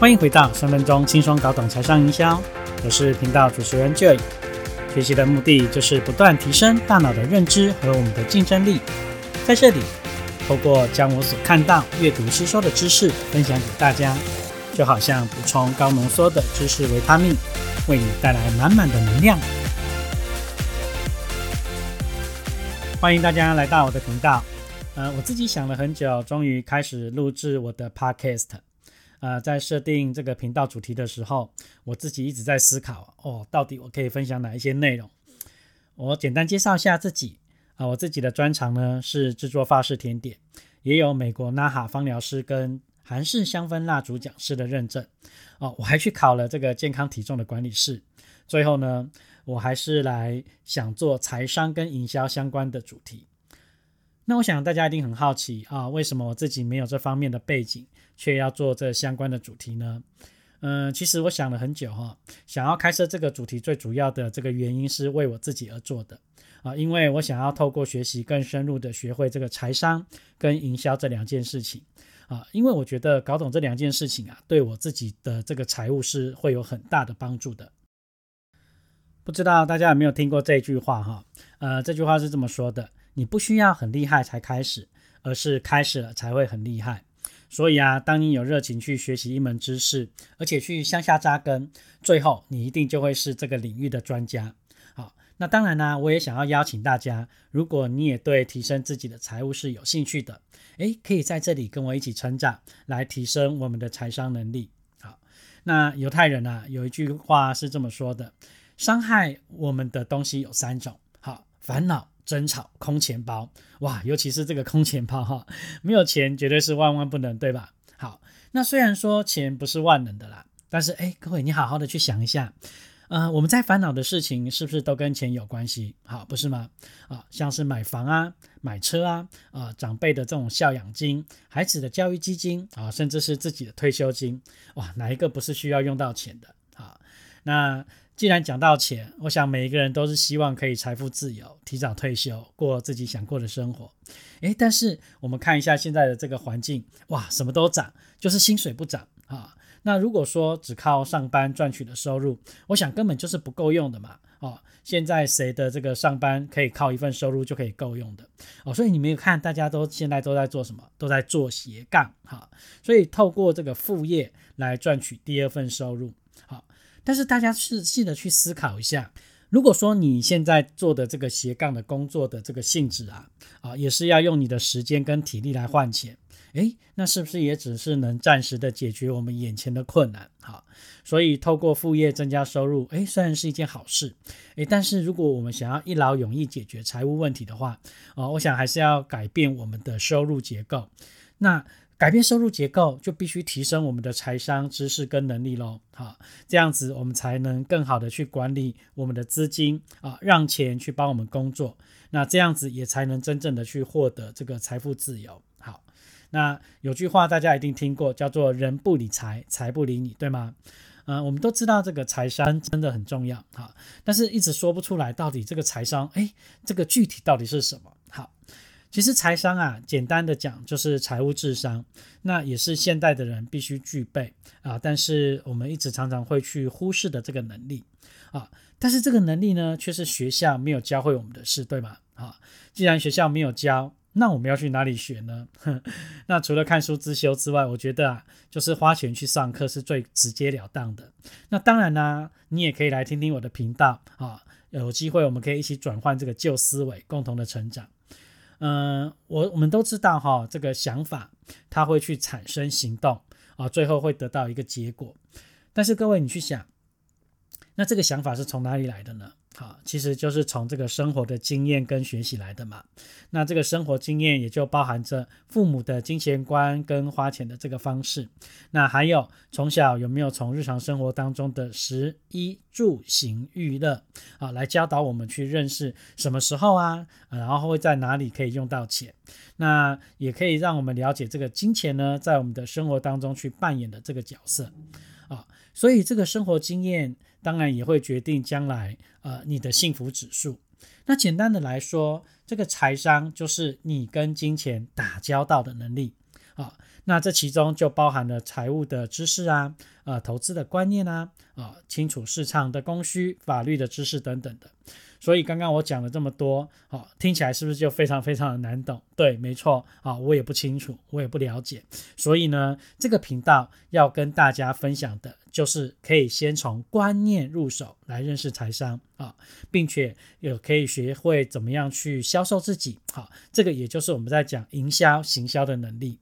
欢迎回到三分钟轻松搞懂财商营销，我是频道主持人 Joy。学习的目的就是不断提升大脑的认知和我们的竞争力。在这里，透过将我所看到、阅读、吸收的知识分享给大家，就好像补充高浓缩的知识维他命，为你带来满满的能量。欢迎大家来到我的频道。呃，我自己想了很久，终于开始录制我的 Podcast。呃，在设定这个频道主题的时候，我自己一直在思考哦，到底我可以分享哪一些内容？我简单介绍一下自己啊，我自己的专长呢是制作法式甜点，也有美国纳哈芳疗师跟韩式香氛蜡烛讲师的认证哦，我还去考了这个健康体重的管理师。最后呢，我还是来想做财商跟营销相关的主题。那我想大家一定很好奇啊，为什么我自己没有这方面的背景，却要做这相关的主题呢？嗯，其实我想了很久哈，想要开设这个主题最主要的这个原因是为我自己而做的啊，因为我想要透过学习更深入的学会这个财商跟营销这两件事情啊，因为我觉得搞懂这两件事情啊，对我自己的这个财务是会有很大的帮助的。不知道大家有没有听过这句话哈？呃，这句话是这么说的。你不需要很厉害才开始，而是开始了才会很厉害。所以啊，当你有热情去学习一门知识，而且去向下扎根，最后你一定就会是这个领域的专家。好，那当然呢，我也想要邀请大家，如果你也对提升自己的财务是有兴趣的，诶，可以在这里跟我一起成长，来提升我们的财商能力。好，那犹太人啊，有一句话是这么说的：伤害我们的东西有三种，好，烦恼。争吵、空钱包，哇，尤其是这个空钱包哈，没有钱绝对是万万不能，对吧？好，那虽然说钱不是万能的啦，但是哎，各位你好好的去想一下，呃，我们在烦恼的事情是不是都跟钱有关系？好，不是吗？啊，像是买房啊、买车啊、啊长辈的这种孝养金、孩子的教育基金啊，甚至是自己的退休金，哇，哪一个不是需要用到钱的？啊，那。既然讲到钱，我想每一个人都是希望可以财富自由、提早退休、过自己想过的生活。诶，但是我们看一下现在的这个环境，哇，什么都涨，就是薪水不涨啊。那如果说只靠上班赚取的收入，我想根本就是不够用的嘛。哦，现在谁的这个上班可以靠一份收入就可以够用的？哦，所以你没有看，大家都现在都在做什么？都在做斜杠哈。所以透过这个副业来赚取第二份收入。好但是大家仔细的去思考一下，如果说你现在做的这个斜杠的工作的这个性质啊，啊，也是要用你的时间跟体力来换钱，诶，那是不是也只是能暂时的解决我们眼前的困难？好，所以透过副业增加收入，诶，虽然是一件好事，诶，但是如果我们想要一劳永逸解决财务问题的话，啊，我想还是要改变我们的收入结构。那改变收入结构，就必须提升我们的财商知识跟能力喽。好，这样子我们才能更好的去管理我们的资金啊，让钱去帮我们工作。那这样子也才能真正的去获得这个财富自由。好，那有句话大家一定听过，叫做“人不理财，财不理你”，对吗？嗯，我们都知道这个财商真的很重要。好，但是一直说不出来到底这个财商，哎，这个具体到底是什么？好。其实财商啊，简单的讲就是财务智商，那也是现代的人必须具备啊。但是我们一直常常会去忽视的这个能力啊。但是这个能力呢，却是学校没有教会我们的事，对吗？啊，既然学校没有教，那我们要去哪里学呢？那除了看书自修之外，我觉得啊，就是花钱去上课是最直截了当的。那当然啦，你也可以来听听我的频道啊，有机会我们可以一起转换这个旧思维，共同的成长。嗯，我我们都知道哈，这个想法它会去产生行动啊，最后会得到一个结果。但是各位，你去想，那这个想法是从哪里来的呢？好，其实就是从这个生活的经验跟学习来的嘛。那这个生活经验也就包含着父母的金钱观跟花钱的这个方式。那还有从小有没有从日常生活当中的食衣住行娱乐啊，来教导我们去认识什么时候啊，然后会在哪里可以用到钱。那也可以让我们了解这个金钱呢，在我们的生活当中去扮演的这个角色啊。所以这个生活经验。当然也会决定将来呃你的幸福指数。那简单的来说，这个财商就是你跟金钱打交道的能力啊。那这其中就包含了财务的知识啊，呃，投资的观念啊，啊，清楚市场的供需、法律的知识等等的。所以刚刚我讲了这么多，好，听起来是不是就非常非常的难懂？对，没错，啊，我也不清楚，我也不了解。所以呢，这个频道要跟大家分享的就是可以先从观念入手来认识财商啊，并且有可以学会怎么样去销售自己。好，这个也就是我们在讲营销、行销的能力。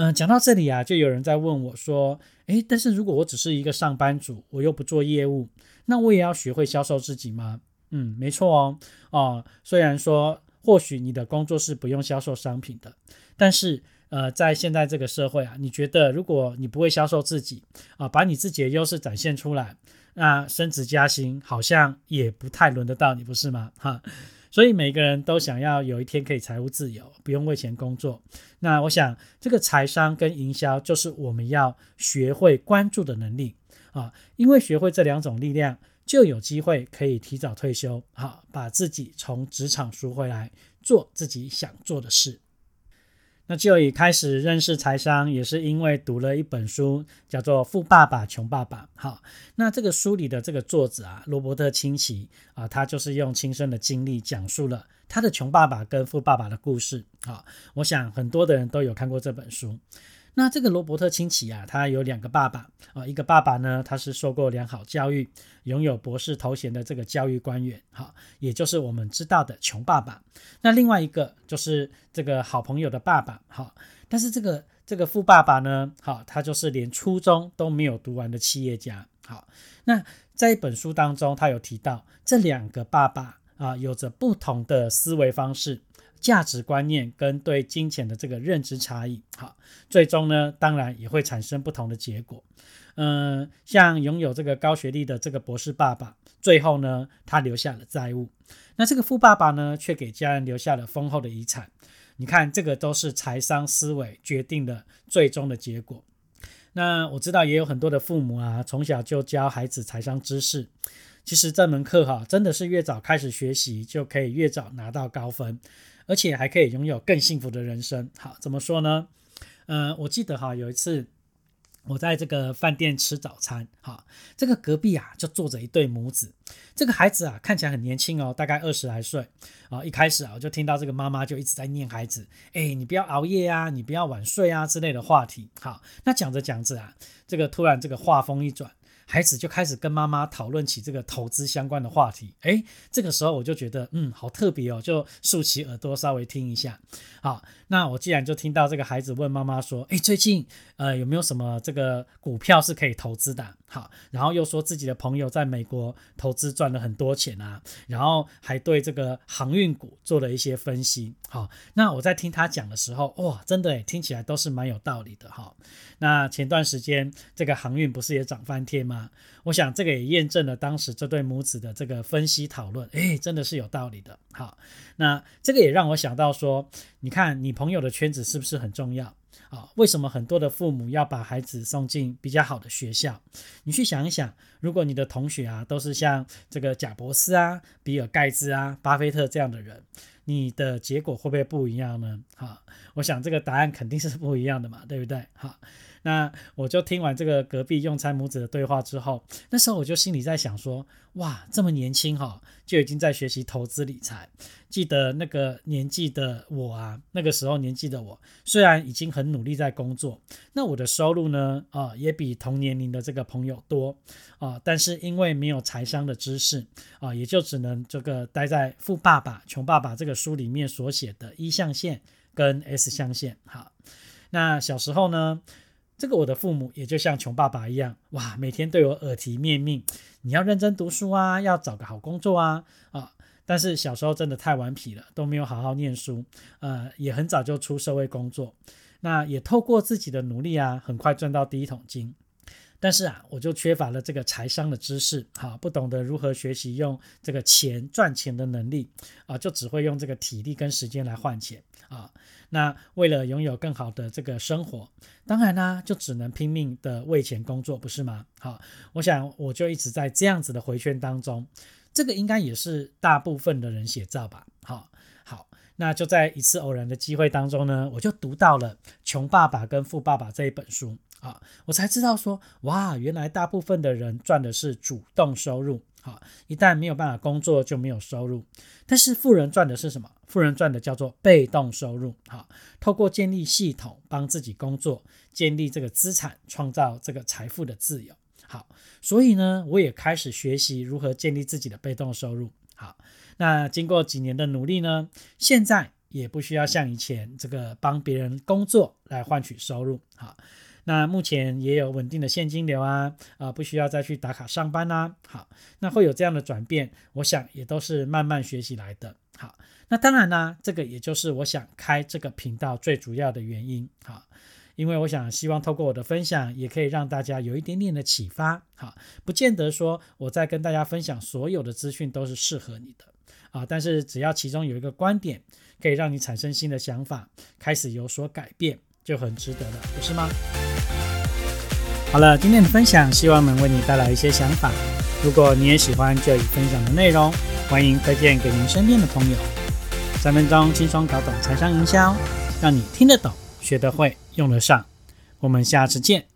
嗯，讲到这里啊，就有人在问我说：“诶，但是如果我只是一个上班族，我又不做业务，那我也要学会销售自己吗？”嗯，没错哦，哦，虽然说或许你的工作是不用销售商品的，但是呃，在现在这个社会啊，你觉得如果你不会销售自己啊，把你自己的优势展现出来，那升职加薪好像也不太轮得到你，不是吗？哈，所以每个人都想要有一天可以财务自由，不用为钱工作。那我想这个财商跟营销就是我们要学会关注的能力啊，因为学会这两种力量。就有机会可以提早退休，好，把自己从职场赎回来，做自己想做的事。那就以开始认识财商，也是因为读了一本书，叫做《富爸爸穷爸爸》。好，那这个书里的这个作者啊，罗伯特清崎啊，他就是用亲身的经历讲述了他的穷爸爸跟富爸爸的故事。好，我想很多的人都有看过这本书。那这个罗伯特清崎啊，他有两个爸爸啊，一个爸爸呢，他是受过良好教育，拥有博士头衔的这个教育官员，哈，也就是我们知道的穷爸爸。那另外一个就是这个好朋友的爸爸，哈，但是这个这个富爸爸呢，好，他就是连初中都没有读完的企业家，好。那在一本书当中，他有提到这两个爸爸啊，有着不同的思维方式。价值观念跟对金钱的这个认知差异，好，最终呢，当然也会产生不同的结果。嗯，像拥有这个高学历的这个博士爸爸，最后呢，他留下了债务；那这个富爸爸呢，却给家人留下了丰厚的遗产。你看，这个都是财商思维决定的最终的结果。那我知道也有很多的父母啊，从小就教孩子财商知识。其实这门课哈，真的是越早开始学习，就可以越早拿到高分。而且还可以拥有更幸福的人生。好，怎么说呢？呃，我记得哈，有一次我在这个饭店吃早餐，哈，这个隔壁啊就坐着一对母子。这个孩子啊看起来很年轻哦，大概二十来岁。啊，一开始啊我就听到这个妈妈就一直在念孩子，哎，你不要熬夜啊，你不要晚睡啊之类的话题。好，那讲着讲着啊，这个突然这个话锋一转。孩子就开始跟妈妈讨论起这个投资相关的话题，诶，这个时候我就觉得，嗯，好特别哦，就竖起耳朵稍微听一下。好，那我既然就听到这个孩子问妈妈说，诶，最近呃有没有什么这个股票是可以投资的？好，然后又说自己的朋友在美国投资赚了很多钱啊，然后还对这个航运股做了一些分析。好，那我在听他讲的时候，哇，真的听起来都是蛮有道理的哈。那前段时间这个航运不是也涨翻天吗？我想这个也验证了当时这对母子的这个分析讨论，诶，真的是有道理的。好，那这个也让我想到说，你看你朋友的圈子是不是很重要？啊，为什么很多的父母要把孩子送进比较好的学校？你去想一想，如果你的同学啊都是像这个贾伯斯啊、比尔盖茨啊、巴菲特这样的人，你的结果会不会不一样呢？哈，我想这个答案肯定是不一样的嘛，对不对？哈。那我就听完这个隔壁用餐母子的对话之后，那时候我就心里在想说，哇，这么年轻哈，就已经在学习投资理财。记得那个年纪的我啊，那个时候年纪的我，虽然已经很努力在工作，那我的收入呢，啊，也比同年龄的这个朋友多啊，但是因为没有财商的知识啊，也就只能这个待在《富爸爸穷爸爸》这个书里面所写的一象限跟 S 象限。好，那小时候呢？这个我的父母也就像穷爸爸一样，哇，每天对我耳提面命，你要认真读书啊，要找个好工作啊，啊！但是小时候真的太顽皮了，都没有好好念书，呃，也很早就出社会工作，那也透过自己的努力啊，很快赚到第一桶金。但是啊，我就缺乏了这个财商的知识，哈，不懂得如何学习用这个钱赚钱的能力，啊，就只会用这个体力跟时间来换钱，啊，那为了拥有更好的这个生活，当然呢，就只能拼命的为钱工作，不是吗？好，我想我就一直在这样子的回圈当中，这个应该也是大部分的人写照吧，好，好。那就在一次偶然的机会当中呢，我就读到了《穷爸爸跟富爸爸》这一本书啊，我才知道说，哇，原来大部分的人赚的是主动收入，好，一旦没有办法工作就没有收入。但是富人赚的是什么？富人赚的叫做被动收入，好，透过建立系统帮自己工作，建立这个资产，创造这个财富的自由。好，所以呢，我也开始学习如何建立自己的被动收入。好，那经过几年的努力呢，现在也不需要像以前这个帮别人工作来换取收入。好，那目前也有稳定的现金流啊，啊，不需要再去打卡上班啦。好，那会有这样的转变，我想也都是慢慢学习来的。好，那当然呢，这个也就是我想开这个频道最主要的原因。好。因为我想，希望透过我的分享，也可以让大家有一点点的启发。好，不见得说我在跟大家分享所有的资讯都是适合你的啊，但是只要其中有一个观点可以让你产生新的想法，开始有所改变，就很值得了，不是吗？好了，今天的分享希望能为你带来一些想法。如果你也喜欢这里分享的内容，欢迎推荐给您身边的朋友。三分钟轻松搞懂财商营销，让你听得懂。学得会，用得上。我们下次见。